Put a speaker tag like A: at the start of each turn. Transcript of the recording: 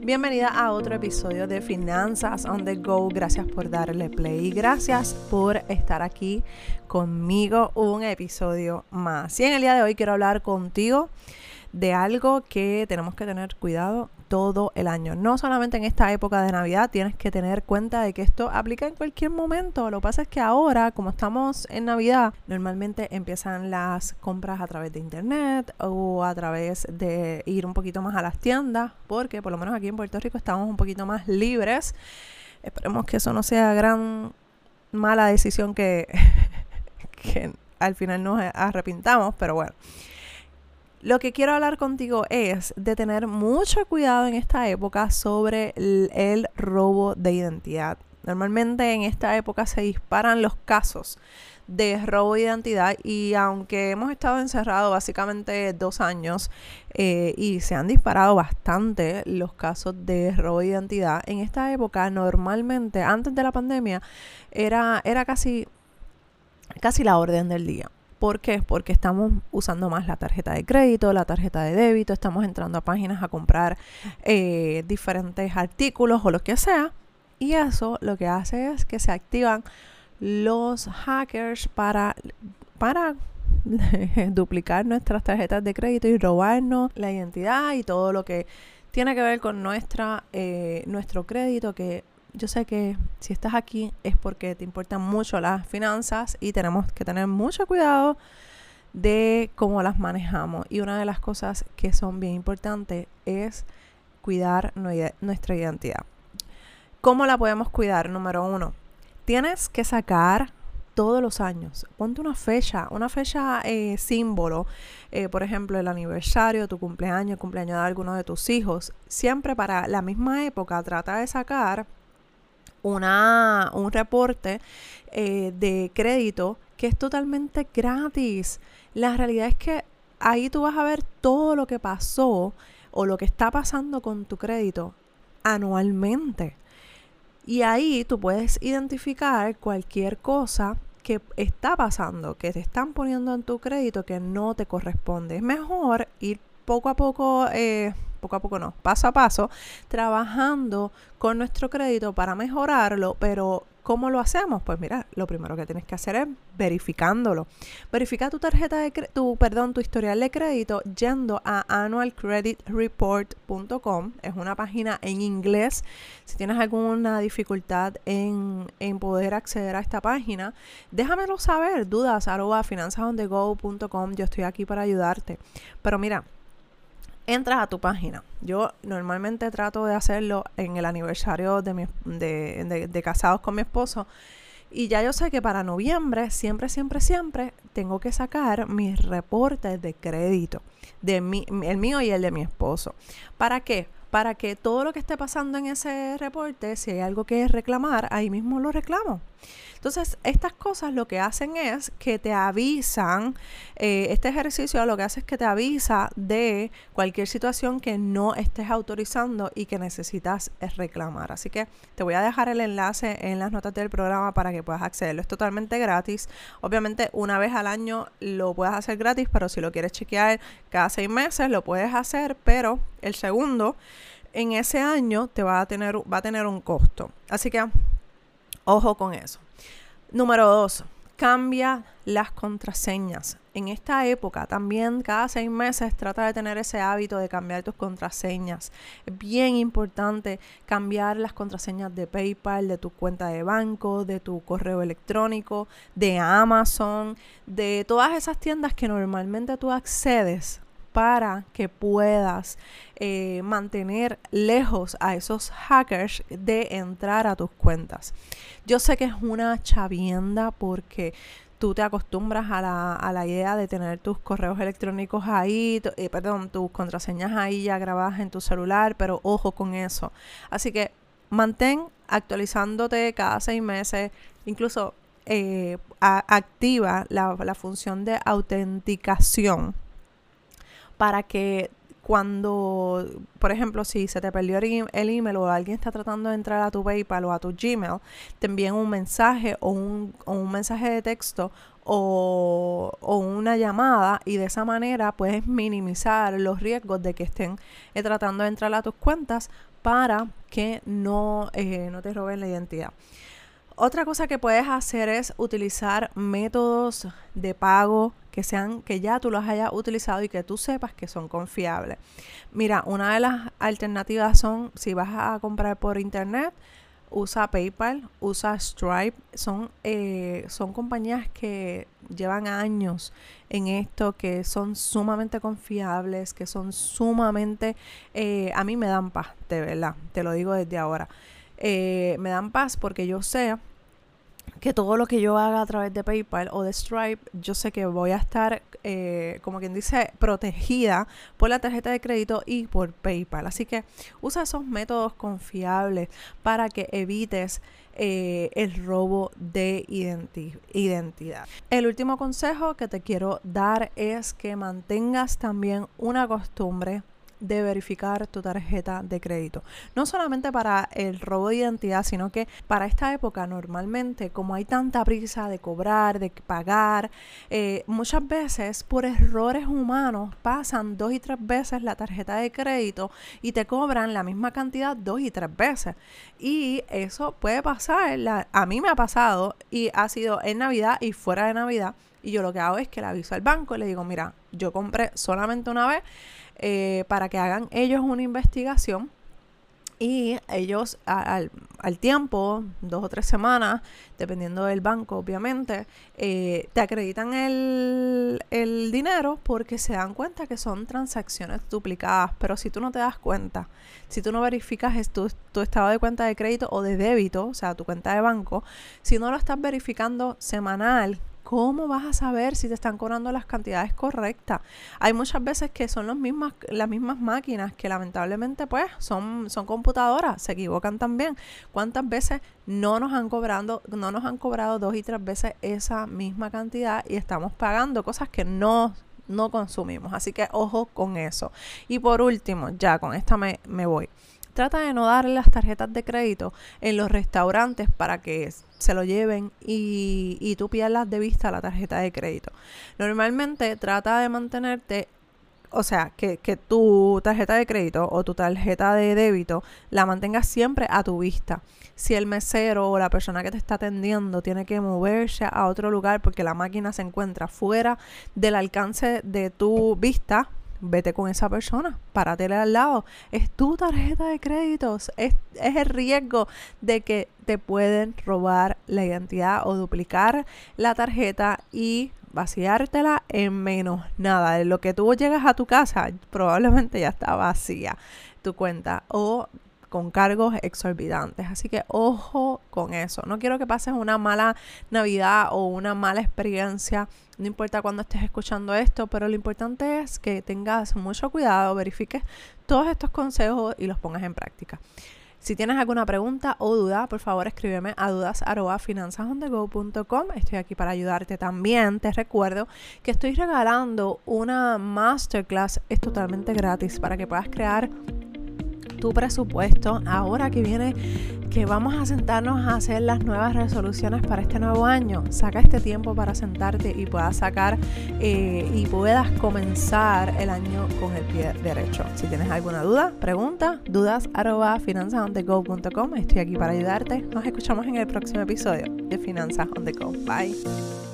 A: Bienvenida a otro episodio de Finanzas on the Go. Gracias por darle play. Gracias por estar aquí conmigo un episodio más. Y en el día de hoy quiero hablar contigo de algo que tenemos que tener cuidado todo el año. No solamente en esta época de Navidad, tienes que tener cuenta de que esto aplica en cualquier momento. Lo que pasa es que ahora, como estamos en Navidad, normalmente empiezan las compras a través de internet o a través de ir un poquito más a las tiendas, porque por lo menos aquí en Puerto Rico estamos un poquito más libres. Esperemos que eso no sea gran mala decisión que, que al final nos arrepintamos, pero bueno. Lo que quiero hablar contigo es de tener mucho cuidado en esta época sobre el, robo de identidad. Normalmente en esta época se disparan los casos de robo de identidad y aunque hemos estado encerrados básicamente dos años eh, y se han disparado bastante los casos de robo de identidad, en esta época normalmente antes de la pandemia era, era casi, casi la orden del día. ¿Por qué? Porque estamos usando más la tarjeta de crédito, la tarjeta de débito, estamos entrando a páginas a comprar eh, diferentes artículos o lo que sea. Y eso lo que hace es que se activan los hackers para, para duplicar nuestras tarjetas de crédito y robarnos la identidad y todo lo que tiene que ver con nuestra, eh, nuestro crédito que yo sé que si estás aquí es porque te importan mucho las finanzas y tenemos que tener mucho cuidado de cómo las manejamos. Y una de las cosas que son bien importantes es cuidar nuestra identidad. ¿Cómo la podemos cuidar? Número uno, tienes que sacar todos los años. Ponte una fecha, una fecha eh, símbolo, eh, por ejemplo, el aniversario, tu cumpleaños, el cumpleaños de alguno de tus hijos. Siempre para la misma época trata de sacar una, un reporte eh, de crédito que es totalmente gratis. La realidad es que ahí tú vas a ver todo lo que pasó o lo que está pasando con tu crédito anualmente. Y ahí tú puedes identificar cualquier cosa que está pasando, que te están poniendo en tu crédito que no te corresponde. Es mejor ir poco a poco eh, poco a poco no, paso a paso, trabajando con nuestro crédito para mejorarlo, pero ¿cómo lo hacemos? Pues mira, lo primero que tienes que hacer es verificándolo. Verifica tu tarjeta de tu, perdón, tu historial de crédito yendo a annualcreditreport.com. Es una página en inglés. Si tienes alguna dificultad en, en poder acceder a esta página, déjamelo saber. Dudas arroba. Yo estoy aquí para ayudarte. Pero mira, entras a tu página. Yo normalmente trato de hacerlo en el aniversario de, mi, de, de, casados con mi esposo. Y ya yo sé que para noviembre, siempre, siempre, siempre, tengo que sacar mis reportes de crédito, de mi, el mío y el de mi esposo. ¿Para qué? Para que todo lo que esté pasando en ese reporte, si hay algo que reclamar, ahí mismo lo reclamo. Entonces, estas cosas lo que hacen es que te avisan, eh, este ejercicio lo que hace es que te avisa de cualquier situación que no estés autorizando y que necesitas reclamar. Así que te voy a dejar el enlace en las notas del programa para que puedas accederlo. Es totalmente gratis. Obviamente, una vez al año lo puedes hacer gratis, pero si lo quieres chequear cada seis meses, lo puedes hacer, pero el segundo en ese año te va a tener, va a tener un costo. Así que ojo con eso. Número dos, cambia las contraseñas. En esta época también cada seis meses trata de tener ese hábito de cambiar tus contraseñas. Es bien importante cambiar las contraseñas de PayPal, de tu cuenta de banco, de tu correo electrónico, de Amazon, de todas esas tiendas que normalmente tú accedes para que puedas eh, mantener lejos a esos hackers de entrar a tus cuentas. Yo sé que es una chavienda porque tú te acostumbras a la, a la, idea de tener tus correos electrónicos ahí, eh, perdón, tus contraseñas ahí ya grabadas en tu celular, pero ojo con eso. Así que mantén actualizándote cada seis meses, incluso eh, activa la, la función de autenticación para que cuando, por ejemplo, si se te perdió el email o alguien está tratando de entrar a tu PayPal o a tu Gmail, te envíen un mensaje o un, mensaje de texto o, una llamada y de esa manera puedes minimizar los riesgos de que estén eh, tratando de entrar a tus cuentas para que no, eh, no te roben la identidad. Otra cosa que puedes hacer es utilizar métodos de pago que sean que ya tú los hayas utilizado y que tú sepas que son confiables. Mira, una de las alternativas son si vas a comprar por internet, usa PayPal, usa Stripe, son, eh, son compañías que llevan años en esto, que son sumamente confiables, que son sumamente, eh, a mí me dan paz, de verdad, te lo digo desde ahora. Eh, me dan paz porque yo sé que todo lo que yo haga a través de PayPal o de Stripe, yo sé que voy a estar, eh, como quien dice, protegida por la tarjeta de crédito y por PayPal. Así que usa esos métodos confiables para que evites eh, el robo de identidad. El último consejo que te quiero dar es que mantengas también una costumbre de verificar tu tarjeta de crédito. No solamente para el robo de identidad, sino que para esta época normalmente, como hay tanta prisa de cobrar, de pagar, eh, muchas veces por errores humanos pasan dos y tres veces la tarjeta de crédito y te cobran la misma cantidad dos y tres veces. Y eso puede pasar, a mí me ha pasado y ha sido en Navidad y fuera de Navidad. Y yo lo que hago es que le aviso al banco y le digo, mira, yo compré solamente una vez eh, para que hagan ellos una investigación y ellos al, tiempo, dos o tres semanas, dependiendo del banco, obviamente, eh, te acreditan el, el, dinero porque se dan cuenta que son transacciones duplicadas. Pero si tú no te das cuenta, si tú no verificas tu, tu estado de cuenta de crédito o de débito, o sea, tu cuenta de banco, si no lo estás verificando semanal, ¿cómo vas a saber si te están cobrando las cantidades correctas? Hay muchas veces que son los mismas, las mismas máquinas que lamentablemente pues son, son computadoras, se equivocan también. ¿Cuántas veces no nos han cobrado, no nos han cobrado dos y tres veces esa misma cantidad y estamos pagando cosas que no no consumimos. Así que ojo con eso. Y por último, ya con esta me, me voy. Trata de no darle las tarjetas de crédito en los restaurantes para que se lo lleven y, y tú pierdas de vista la tarjeta de crédito. Normalmente trata de mantenerte o sea, que, que, tu tarjeta de crédito o tu tarjeta de débito la mantengas siempre a tu vista. Si el mesero o la persona que te está atendiendo tiene que moverse a otro lugar porque la máquina se encuentra fuera del alcance de tu vista, vete con esa persona, páratele al lado. Es tu tarjeta de créditos, es, es, el riesgo de que te pueden robar la identidad o duplicar la tarjeta y vaciártela en menos nada. En lo que tú llegas a tu casa, probablemente ya está vacía tu cuenta o con cargos exorbitantes. Así que ojo con eso. No quiero que pases una mala Navidad o una mala experiencia. No importa cuándo estés escuchando esto, pero lo importante es que tengas mucho cuidado, verifiques todos estos consejos y los pongas en práctica. Si tienes alguna pregunta o duda, por favor escríbeme a dudas.finanzasondego.com. Estoy aquí para ayudarte también. Te recuerdo que estoy regalando una masterclass, es totalmente gratis para que puedas crear tu presupuesto ahora que viene que vamos a sentarnos a hacer las nuevas resoluciones para este nuevo año. Saca este tiempo para sentarte y puedas sacar eh, y puedas comenzar el año con el pie derecho. Si tienes alguna duda, pregunta, dudas arroba Estoy aquí para ayudarte. Nos escuchamos en el próximo episodio de Finanzas on the Go. Bye.